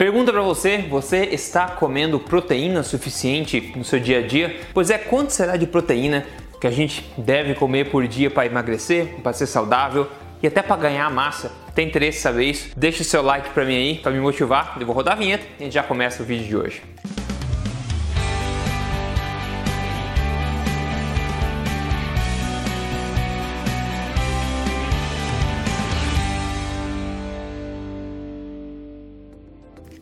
Pergunta para você: você está comendo proteína suficiente no seu dia a dia? Pois é, quanto será de proteína que a gente deve comer por dia para emagrecer, para ser saudável e até para ganhar massa? Tem interesse em saber isso? Deixa o seu like para mim aí, para me motivar. Eu vou rodar a vinheta e a gente já começa o vídeo de hoje.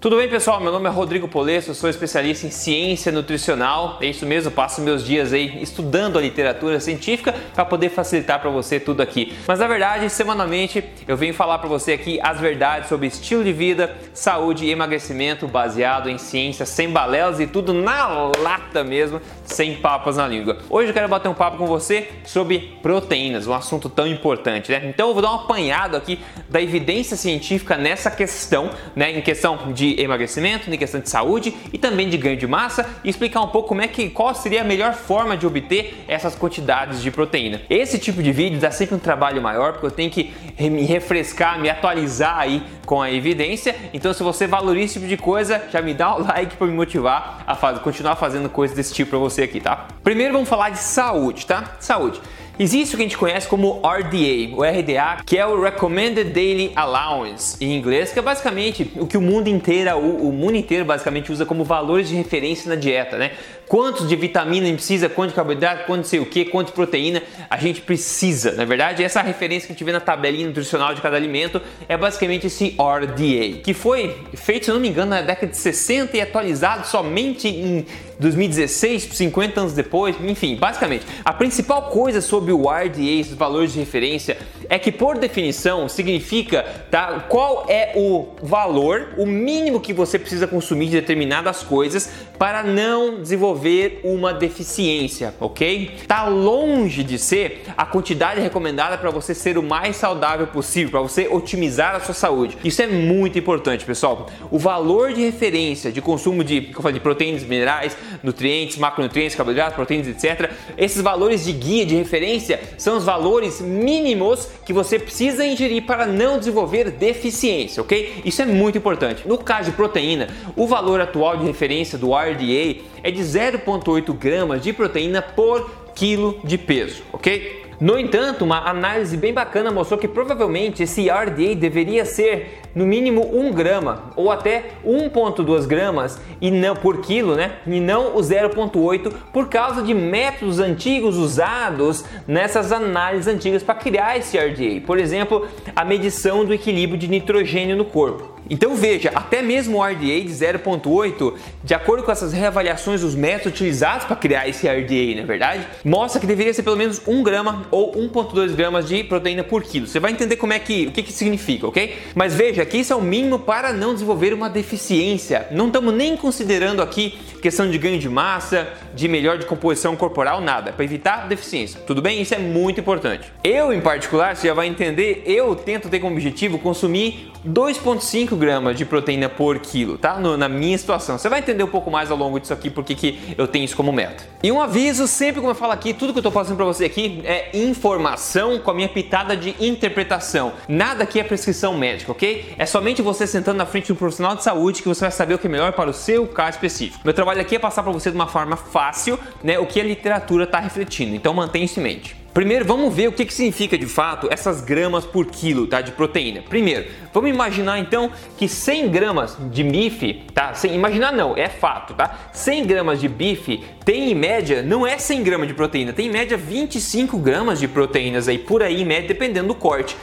Tudo bem, pessoal? Meu nome é Rodrigo Polesso, sou especialista em ciência nutricional. É isso mesmo, passo meus dias aí estudando a literatura científica para poder facilitar para você tudo aqui. Mas na verdade, semanalmente eu venho falar para você aqui as verdades sobre estilo de vida, saúde e emagrecimento baseado em ciência, sem balelas e tudo na lata mesmo, sem papas na língua. Hoje eu quero bater um papo com você sobre proteínas, um assunto tão importante, né? Então eu vou dar um apanhado aqui da evidência científica nessa questão, né? Em questão de emagrecimento, em questão de saúde e também de ganho de massa e explicar um pouco como é que qual seria a melhor forma de obter essas quantidades de proteína. Esse tipo de vídeo dá sempre um trabalho maior porque eu tenho que me refrescar, me atualizar aí com a evidência. Então se você valoriza esse tipo de coisa, já me dá o like para me motivar a fazer, continuar fazendo coisas desse tipo para você aqui, tá? Primeiro vamos falar de saúde, tá? Saúde. Existe o que a gente conhece como RDA, o RDA, que é o Recommended Daily Allowance em inglês, que é basicamente o que o mundo inteiro, o, mundo inteiro basicamente usa como valores de referência na dieta, né? Quantos de vitamina a gente precisa, quanto de carboidrato, quanto sei o que, quanto de proteína a gente precisa. Na verdade, essa referência que a gente vê na tabelinha nutricional de cada alimento é basicamente esse RDA, que foi feito, se não me engano, na década de 60 e atualizado somente em 2016, 50 anos depois, enfim, basicamente, a principal coisa sobre o RDA, esses valores de referência, é que por definição significa tá, qual é o valor, o mínimo que você precisa consumir de determinadas coisas para não desenvolver uma deficiência, ok? Tá longe de ser a quantidade recomendada para você ser o mais saudável possível, para você otimizar a sua saúde. Isso é muito importante, pessoal. O valor de referência de consumo de, de proteínas, minerais, nutrientes, macronutrientes, carboidratos, proteínas, etc. Esses valores de guia de referência são os valores mínimos que você precisa ingerir para não desenvolver deficiência, ok? Isso é muito importante. No caso de proteína, o valor atual de referência do RDA é de 0,8 gramas de proteína por quilo de peso, ok? No entanto, uma análise bem bacana mostrou que provavelmente esse RDA deveria ser no mínimo 1 grama ou até 1,2 gramas e não por quilo, né? E não o 0,8 por causa de métodos antigos usados nessas análises antigas para criar esse RDA. Por exemplo, a medição do equilíbrio de nitrogênio no corpo. Então veja, até mesmo o RDA de 0.8, de acordo com essas reavaliações dos métodos utilizados para criar esse RDA, na é verdade, mostra que deveria ser pelo menos 1 grama ou 1.2 gramas de proteína por quilo. Você vai entender como é que, o que, que significa, ok? Mas veja que isso é o mínimo para não desenvolver uma deficiência. Não estamos nem considerando aqui questão de ganho de massa, de melhor de composição corporal, nada, para evitar deficiência. Tudo bem? Isso é muito importante. Eu, em particular, você já vai entender, eu tento ter como objetivo consumir 2,5 gramas de proteína por quilo, tá? No, na minha situação. Você vai entender um pouco mais ao longo disso aqui porque que eu tenho isso como meta. E um aviso, sempre como eu falo aqui, tudo que eu tô passando para você aqui é informação com a minha pitada de interpretação. Nada aqui é prescrição médica, ok? É somente você sentando na frente de um profissional de saúde que você vai saber o que é melhor para o seu caso específico. Meu trabalho aqui é passar para você de uma forma fácil, né, o que a literatura está refletindo. Então mantenha isso em mente. Primeiro, vamos ver o que, que significa de fato essas gramas por quilo tá, de proteína. Primeiro, vamos imaginar então que 100 gramas de bife, tá? Sem imaginar não, é fato, tá? 100 gramas de bife tem em média, não é 100 gramas de proteína, tem em média 25 gramas de proteínas aí por aí em média, dependendo do corte.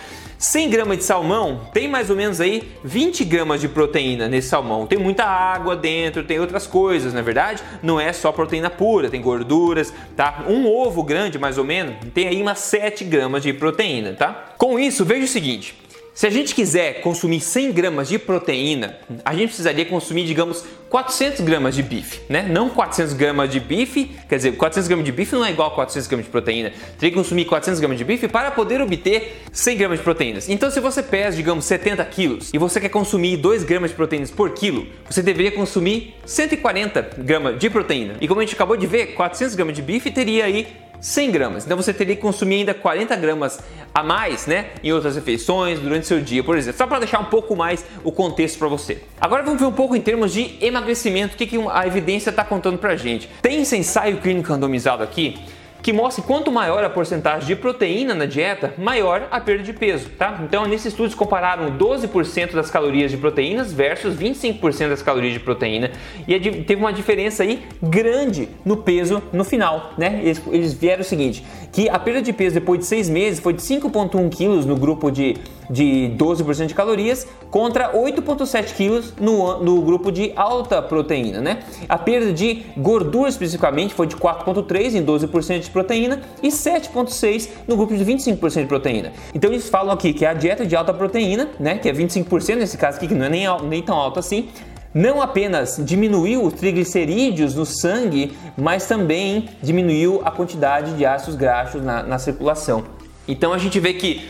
100 gramas de salmão tem mais ou menos aí 20 gramas de proteína nesse salmão. Tem muita água dentro, tem outras coisas, na é verdade. Não é só proteína pura, tem gorduras, tá? Um ovo grande, mais ou menos, tem aí umas 7 gramas de proteína, tá? Com isso, veja o seguinte. Se a gente quiser consumir 100 gramas de proteína, a gente precisaria consumir, digamos, 400 gramas de bife, né? Não 400 gramas de bife, quer dizer, 400 gramas de bife não é igual a 400 gramas de proteína. Teria que consumir 400 gramas de bife para poder obter 100 gramas de proteínas. Então, se você pesa, digamos, 70 quilos e você quer consumir 2 gramas de proteínas por quilo, você deveria consumir 140 gramas de proteína. E como a gente acabou de ver, 400 gramas de bife teria aí 100 gramas. Então você teria que consumir ainda 40 gramas a mais, né, em outras refeições, durante seu dia, por exemplo. Só para deixar um pouco mais o contexto para você. Agora vamos ver um pouco em termos de emagrecimento, o que, que a evidência está contando para gente. Tem esse ensaio clínico randomizado aqui que mostra que quanto maior a porcentagem de proteína na dieta, maior a perda de peso, tá? Então, nesses estudos compararam 12% das calorias de proteínas versus 25% das calorias de proteína e teve uma diferença aí grande no peso no final, né? Eles, eles vieram o seguinte, que a perda de peso depois de seis meses foi de 5,1 quilos no grupo de, de 12% de calorias contra 8,7 quilos no, no grupo de alta proteína, né? A perda de gordura especificamente foi de 4,3 em 12% de proteína e 7,6 no grupo de 25% de proteína. Então eles falam aqui que a dieta de alta proteína, né, que é 25% nesse caso aqui, que não é nem, nem tão alto assim, não apenas diminuiu os triglicerídeos no sangue, mas também diminuiu a quantidade de ácidos graxos na, na circulação. Então a gente vê que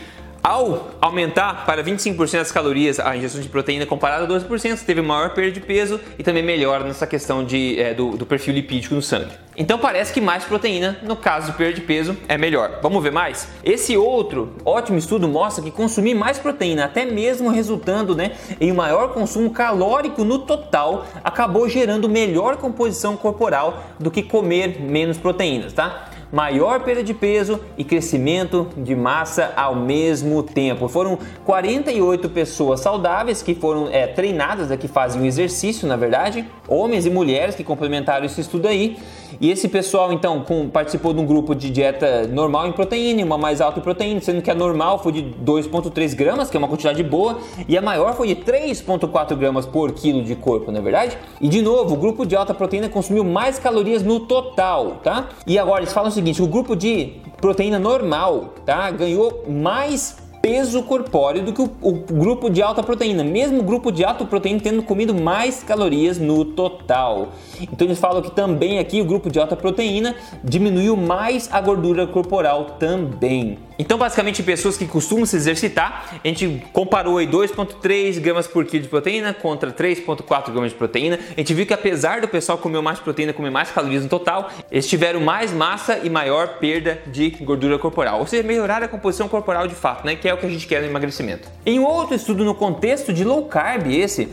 ao aumentar para 25% das calorias a ingestão de proteína comparada a 12%, você teve maior perda de peso e também melhora nessa questão de, é, do, do, perfil lipídico no sangue. Então parece que mais proteína, no caso de perda de peso, é melhor. Vamos ver mais? Esse outro ótimo estudo mostra que consumir mais proteína, até mesmo resultando né, em maior consumo calórico no total, acabou gerando melhor composição corporal do que comer menos proteínas, tá? Maior perda de peso e crescimento de massa ao mesmo tempo. Foram 48 pessoas saudáveis que foram é, treinadas, que fazem o exercício, na verdade, homens e mulheres que complementaram esse estudo aí. E esse pessoal, então, com, participou de um grupo de dieta normal em proteína, uma mais alta em proteína, sendo que a normal foi de 2,3 gramas, que é uma quantidade boa, e a maior foi de 3,4 gramas por quilo de corpo, não é verdade? E de novo, o grupo de alta proteína consumiu mais calorias no total, tá? E agora eles falam o seguinte: o grupo de proteína normal, tá? Ganhou mais peso corpóreo do que o, o, grupo de alta proteína, mesmo o grupo de alta proteína tendo comido mais calorias no total. Então eles falam que também aqui o grupo de alta proteína diminuiu mais a gordura corporal também. Então, basicamente, pessoas que costumam se exercitar, a gente comparou aí 2,3 gramas por quilo de proteína contra 3,4 gramas de proteína. A gente viu que apesar do pessoal comer mais proteína, comer mais calorias no total, eles tiveram mais massa e maior perda de gordura corporal. Ou seja, melhorar a composição corporal de fato, né? Que é o que a gente quer no emagrecimento. Em outro estudo no contexto de low carb, esse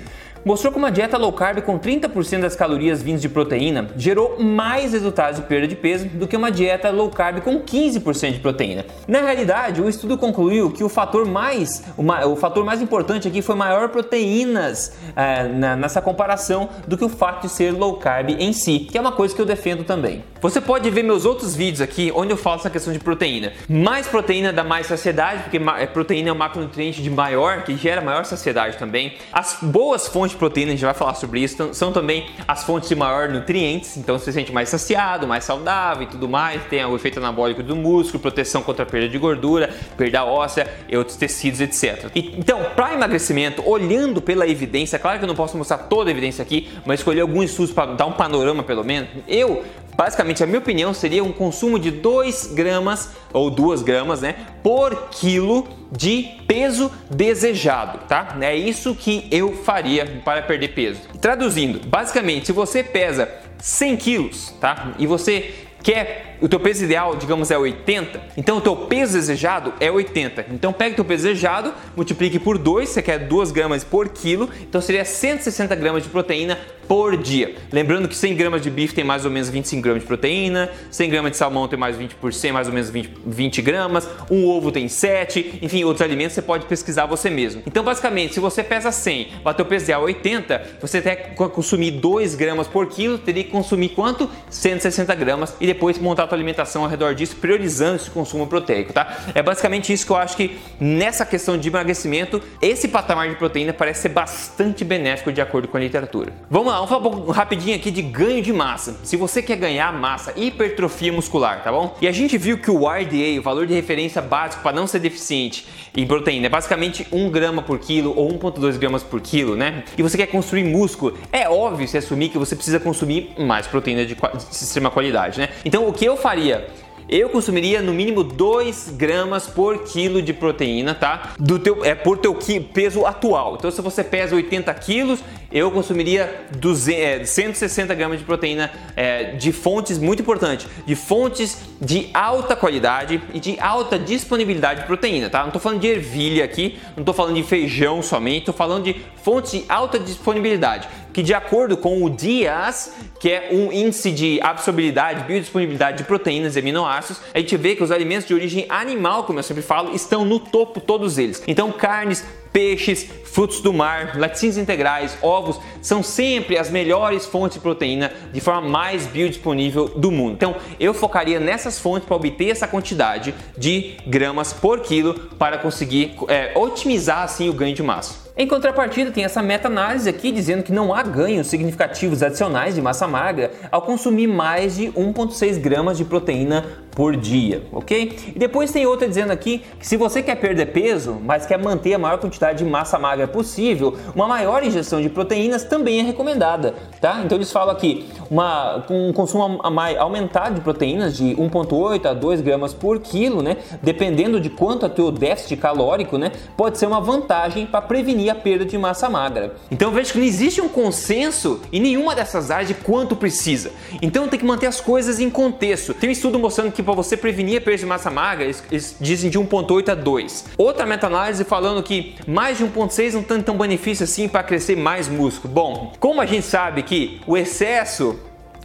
mostrou que uma dieta low carb com 30% das calorias vindas de proteína gerou mais resultados de perda de peso do que uma dieta low carb com 15% de proteína. Na realidade, o estudo concluiu que o fator mais, o fator mais importante aqui foi maior proteínas é, na, nessa comparação do que o fato de ser low carb em si, que é uma coisa que eu defendo também. Você pode ver meus outros vídeos aqui onde eu falo essa questão de proteína. Mais proteína dá mais saciedade, porque é, proteína é um macronutriente de maior, que gera maior saciedade também. As boas fontes de proteína, a gente vai falar sobre isso, então, são também as fontes de maior nutrientes, então você se sente mais saciado, mais saudável e tudo mais, tem o efeito anabólico do músculo, proteção contra a perda de gordura, perda óssea e outros tecidos, etc. E, então, para emagrecimento, olhando pela evidência, claro que eu não posso mostrar toda a evidência aqui, mas escolher alguns estudos para dar um panorama pelo menos, eu Basicamente, a minha opinião seria um consumo de 2 gramas ou 2 gramas, né, por quilo de peso desejado, tá? É isso que eu faria para perder peso. Traduzindo, basicamente, se você pesa 100 quilos, tá? E você quer o teu peso ideal, digamos, é 80, então o teu peso desejado é 80. Então pega o teu peso desejado, multiplique por 2, você quer 2 gramas por quilo, então seria 160 gramas de proteína por dia. Lembrando que 100 gramas de bife tem mais ou menos 25 gramas de proteína, 100 gramas de salmão tem mais 20%, mais ou menos 20, 20 gramas, um ovo tem 7, enfim, outros alimentos você pode pesquisar você mesmo. Então, basicamente, se você pesa 100, bateu o peso ideal 80, você tem que consumir 2 gramas por quilo, teria que consumir quanto? 160 gramas e depois montar tua alimentação ao redor disso, priorizando esse consumo proteico, tá? É basicamente isso que eu acho que nessa questão de emagrecimento, esse patamar de proteína parece ser bastante benéfico de acordo com a literatura. Vamos lá, vamos falar um pouco rapidinho aqui de ganho de massa. Se você quer ganhar massa, hipertrofia muscular, tá bom? E a gente viu que o RDA, o valor de referência básico para não ser deficiente em proteína, é basicamente 1 grama por quilo ou 1,2 gramas por quilo, né? E você quer construir músculo, é óbvio se assumir que você precisa consumir mais proteína de, de extrema qualidade, né? Então o que eu faria? eu consumiria no mínimo 2 gramas por quilo de proteína, tá? Do teu, é por teu peso atual. Então, se você pesa 80 quilos, eu consumiria 200, 160 gramas de proteína é, de fontes, muito importante, de fontes de alta qualidade e de alta disponibilidade de proteína, tá? Não estou falando de ervilha aqui, não estou falando de feijão somente, estou falando de fontes de alta disponibilidade que de acordo com o DIAS, que é um índice de absorvibilidade, biodisponibilidade de proteínas e aminoácidos, a gente vê que os alimentos de origem animal, como eu sempre falo, estão no topo todos eles. Então carnes, peixes, frutos do mar, laticínios integrais, ovos são sempre as melhores fontes de proteína de forma mais biodisponível do mundo. Então eu focaria nessas fontes para obter essa quantidade de gramas por quilo para conseguir é, otimizar assim o ganho de massa. Em contrapartida, tem essa meta-análise aqui dizendo que não há ganhos significativos adicionais de massa magra ao consumir mais de 1,6 gramas de proteína por dia, ok? E depois tem outra dizendo aqui que se você quer perder peso, mas quer manter a maior quantidade de massa magra possível, uma maior ingestão de proteínas também é recomendada, tá? Então eles falam aqui, uma, um consumo aumentado de proteínas de 1,8 a 2 gramas por quilo, né? Dependendo de quanto é teu déficit calórico, né? Pode ser uma vantagem para prevenir a perda de massa magra. Então vejo que não existe um consenso em nenhuma dessas áreas de quanto precisa. Então tem que manter as coisas em contexto. Tem um estudo mostrando que para você prevenir a perda de massa magra, eles, eles dizem de 1,8 a 2. Outra meta-análise falando que mais de 1,6 não tem tão benefício assim para crescer mais músculo. Bom, como a gente sabe que o excesso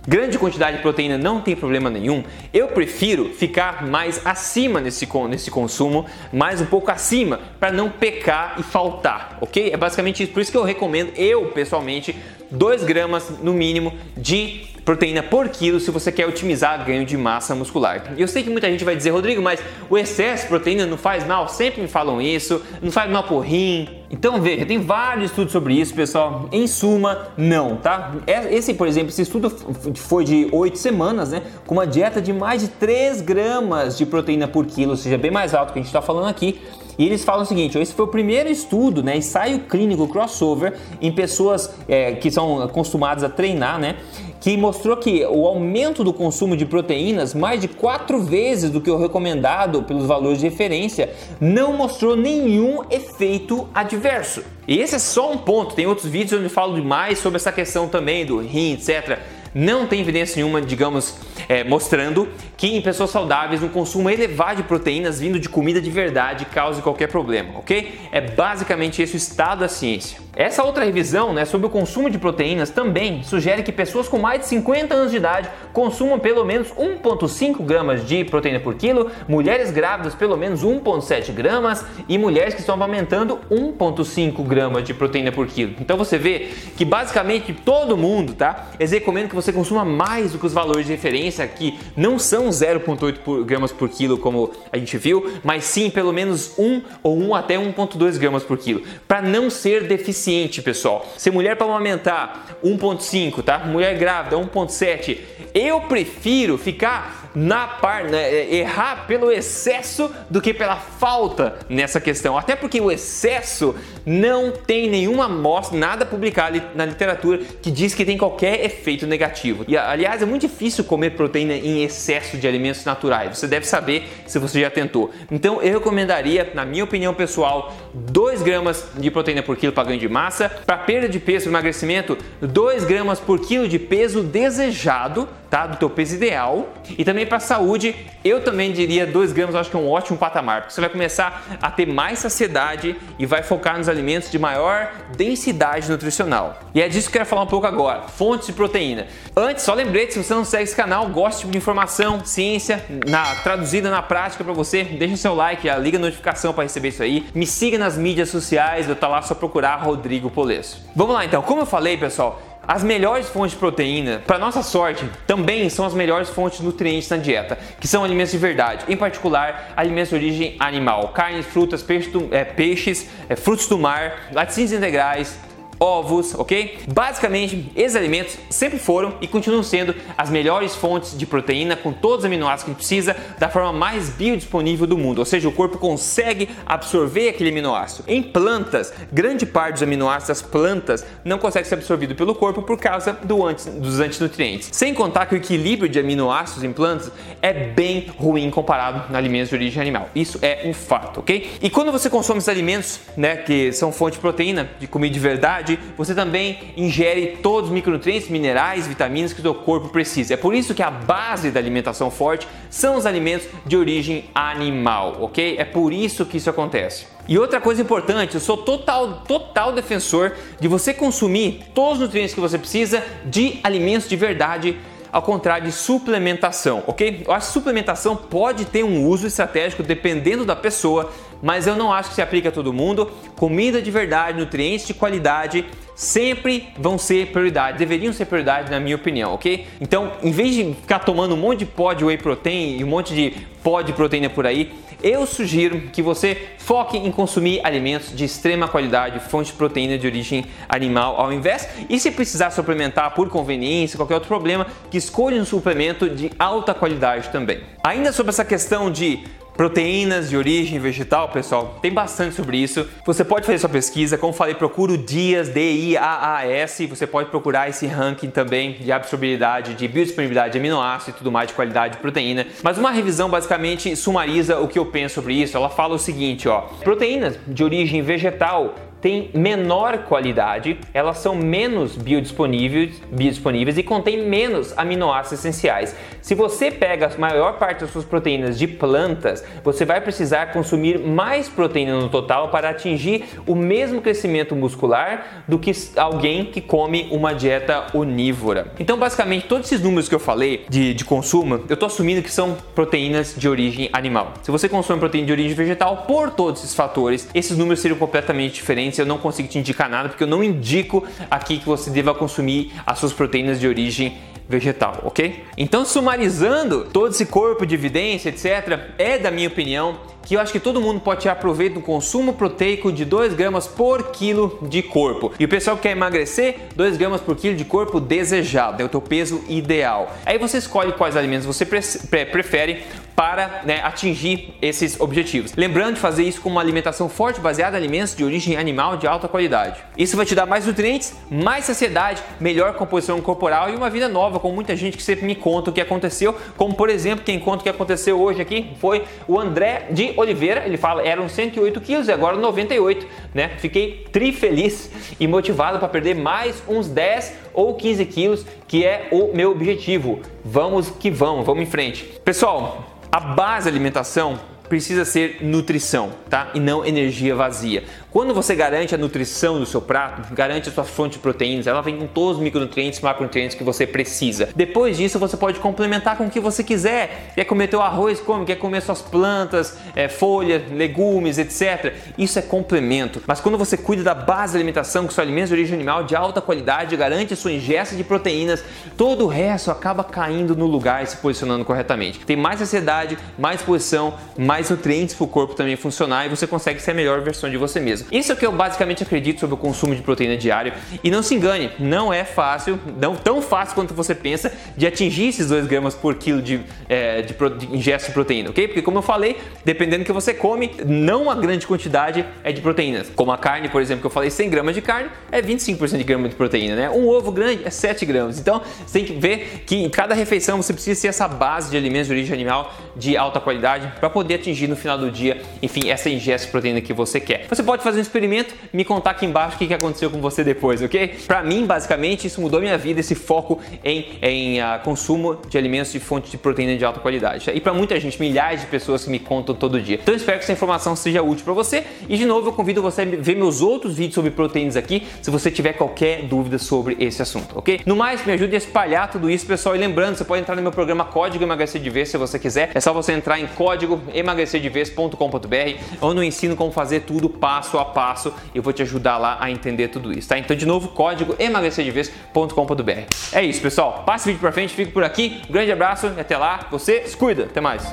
grande quantidade de proteína não tem problema nenhum, eu prefiro ficar mais acima nesse, nesse consumo, mais um pouco acima, para não pecar e faltar, ok? É basicamente isso, por isso que eu recomendo, eu pessoalmente, 2 gramas no mínimo de proteína por quilo se você quer otimizar ganho de massa muscular. Eu sei que muita gente vai dizer, Rodrigo, mas o excesso de proteína não faz mal? Sempre me falam isso, não faz mal pro rim. Então veja, tem vários estudos sobre isso, pessoal. Em suma, não, tá? É, esse, por exemplo, esse estudo foi de 8 semanas, né? Com uma dieta de mais de 3 gramas de proteína por quilo, ou seja, bem mais alto que a gente está falando aqui. E eles falam o seguinte: esse foi o primeiro estudo, né, ensaio clínico crossover em pessoas é, que são acostumadas a treinar, né? que mostrou que o aumento do consumo de proteínas, mais de quatro vezes do que o recomendado pelos valores de referência, não mostrou nenhum efeito adverso. E esse é só um ponto, tem outros vídeos onde eu falo mais sobre essa questão também do rim, etc não tem evidência nenhuma, digamos, é, mostrando que em pessoas saudáveis um consumo elevado de proteínas vindo de comida de verdade cause qualquer problema, ok? É basicamente esse o estado da ciência. Essa outra revisão né, sobre o consumo de proteínas também sugere que pessoas com mais de 50 anos de idade consumam pelo menos 1,5 gramas de proteína por quilo, mulheres grávidas pelo menos 1,7 gramas e mulheres que estão amamentando 1,5 gramas de proteína por quilo. Então você vê que basicamente todo mundo, tá? Eles recomendam que você consuma mais do que os valores de referência, que não são 0,8 gramas por quilo, como a gente viu, mas sim pelo menos 1 ou 1 até 1,2 gramas por quilo, para não ser deficiente, pessoal. Se mulher para amamentar 1,5, tá? Mulher grávida 1,7, eu prefiro ficar na par, né, é, errar pelo excesso do que pela falta nessa questão. Até porque o excesso não tem nenhuma amostra, nada publicado na literatura que diz que tem qualquer efeito negativo. E aliás, é muito difícil comer proteína em excesso de alimentos naturais. Você deve saber se você já tentou. Então eu recomendaria, na minha opinião pessoal, 2 gramas de proteína por quilo para ganho de massa. Para perda de peso emagrecimento, 2 gramas por quilo de peso desejado, tá? Do teu peso ideal. E também para saúde, eu também diria 2 gramas, acho que é um ótimo patamar, porque você vai começar a ter mais saciedade e vai focar nos alimentos de maior densidade nutricional. E é disso que eu quero falar um pouco agora, fontes de proteína. Antes, só lembrete, se você não segue esse canal, gosta de informação, ciência, na, traduzida na prática para você, deixa seu like, liga a notificação para receber isso aí. Me siga nas mídias sociais, eu tá lá só procurar Rodrigo Polesso. Vamos lá então, como eu falei, pessoal, as melhores fontes de proteína, para nossa sorte, também são as melhores fontes de nutrientes na dieta, que são alimentos de verdade, em particular alimentos de origem animal, carnes, frutas, peixe é, peixes, é, frutos do mar, laticínios integrais, ovos, ok? Basicamente, esses alimentos sempre foram e continuam sendo as melhores fontes de proteína com todos os aminoácidos que a gente precisa da forma mais biodisponível do mundo, ou seja, o corpo consegue absorver aquele aminoácido. Em plantas, grande parte dos aminoácidos das plantas não consegue ser absorvido pelo corpo por causa do anti, dos antinutrientes. Sem contar que o equilíbrio de aminoácidos em plantas é bem ruim comparado a alimentos de origem animal. Isso é um fato, ok? E quando você consome esses alimentos, né, que são fonte de proteína, de comida de verdade, você também ingere todos os micronutrientes, minerais, vitaminas que o seu corpo precisa. É por isso que a base da alimentação forte são os alimentos de origem animal, ok? É por isso que isso acontece. E outra coisa importante, eu sou total, total defensor de você consumir todos os nutrientes que você precisa de alimentos de verdade ao contrário de suplementação, ok? Eu acho que suplementação pode ter um uso estratégico dependendo da pessoa, mas eu não acho que se aplica a todo mundo. Comida de verdade, nutrientes de qualidade sempre vão ser prioridade, deveriam ser prioridade na minha opinião, ok? Então, em vez de ficar tomando um monte de pó de whey protein e um monte de pó de proteína por aí, eu sugiro que você foque em consumir alimentos de extrema qualidade, fonte de proteína de origem animal ao invés. E se precisar suplementar por conveniência, qualquer outro problema, que escolha um suplemento de alta qualidade também. Ainda sobre essa questão de Proteínas de origem vegetal, pessoal, tem bastante sobre isso. Você pode fazer sua pesquisa, como falei, procura o DIAS, D-I-A-A-S. Você pode procurar esse ranking também de absorvibilidade, de biodisponibilidade de aminoácidos e tudo mais de qualidade de proteína. Mas uma revisão basicamente sumariza o que eu penso sobre isso. Ela fala o seguinte, ó: proteínas de origem vegetal têm menor qualidade, elas são menos biodisponíveis, biodisponíveis e contêm menos aminoácidos essenciais. Se você pega a maior parte das suas proteínas de plantas, você vai precisar consumir mais proteína no total para atingir o mesmo crescimento muscular do que alguém que come uma dieta onívora. Então, basicamente, todos esses números que eu falei de, de consumo, eu estou assumindo que são proteínas de origem animal. Se você consome proteína de origem vegetal, por todos esses fatores, esses números seriam completamente diferentes eu não consigo te indicar nada porque eu não indico aqui que você deva consumir as suas proteínas de origem vegetal, ok? Então, sumarizando todo esse corpo de evidência, etc., é da minha opinião que eu acho que todo mundo pode tirar proveito do consumo proteico de 2 gramas por quilo de corpo. E o pessoal que quer emagrecer, 2 gramas por quilo de corpo desejado, é o teu peso ideal. Aí você escolhe quais alimentos você prefere para né, atingir esses objetivos. Lembrando de fazer isso com uma alimentação forte baseada em alimentos de origem animal de alta qualidade. Isso vai te dar mais nutrientes, mais saciedade, melhor composição corporal e uma vida nova, com muita gente que sempre me conta o que aconteceu, como por exemplo, quem conta o que aconteceu hoje aqui foi o André de Oliveira, ele fala, eram 108 quilos e agora 98, né? Fiquei tri feliz e motivado para perder mais uns 10 ou 15 quilos, que é o meu objetivo. Vamos que vamos, vamos em frente. Pessoal, a base da alimentação precisa ser nutrição, tá? E não energia vazia. Quando você garante a nutrição do seu prato, garante a sua fonte de proteínas, ela vem com todos os micronutrientes e macronutrientes que você precisa. Depois disso, você pode complementar com o que você quiser. Quer comer teu arroz, come. Quer comer suas plantas, é, folhas, legumes, etc. Isso é complemento. Mas quando você cuida da base da alimentação, com seus alimentos de origem animal de alta qualidade, garante a sua ingesta de proteínas, todo o resto acaba caindo no lugar e se posicionando corretamente. Tem mais saciedade, mais posição, mais nutrientes para o corpo também funcionar e você consegue ser a melhor versão de você mesmo. Isso é o que eu basicamente acredito sobre o consumo de proteína diário. E não se engane, não é fácil, não tão fácil quanto você pensa, de atingir esses 2 gramas por quilo de, é, de, de de proteína, ok? Porque como eu falei, dependendo do que você come, não uma grande quantidade é de proteínas. Como a carne, por exemplo, que eu falei, 100 gramas de carne é 25% de grama de proteína, né? Um ovo grande é 7 gramas. Então, você tem que ver que em cada refeição você precisa ter essa base de alimentos de origem animal de alta qualidade para poder atingir no final do dia, enfim, essa ingesta de proteína que você quer. Você pode fazer um experimento, me contar aqui embaixo o que aconteceu com você depois, ok? Para mim, basicamente, isso mudou minha vida, esse foco em, em uh, consumo de alimentos de fonte de proteína de alta qualidade. E para muita gente, milhares de pessoas que me contam todo dia. Então, espero que essa informação seja útil para você. E de novo, eu convido você a ver meus outros vídeos sobre proteínas aqui, se você tiver qualquer dúvida sobre esse assunto, ok? No mais, me ajude a espalhar tudo isso, pessoal. E lembrando, você pode entrar no meu programa Código Emagrecer de Vez se você quiser. É só você entrar em código emagrecerdevez.com.br, onde eu ensino como fazer tudo passo a passo e eu vou te ajudar lá a entender tudo isso, tá? Então, de novo, código emagrecerdevez.com.br. É isso, pessoal. Passe o vídeo pra frente, fico por aqui. Um grande abraço e até lá. Você se cuida. Até mais.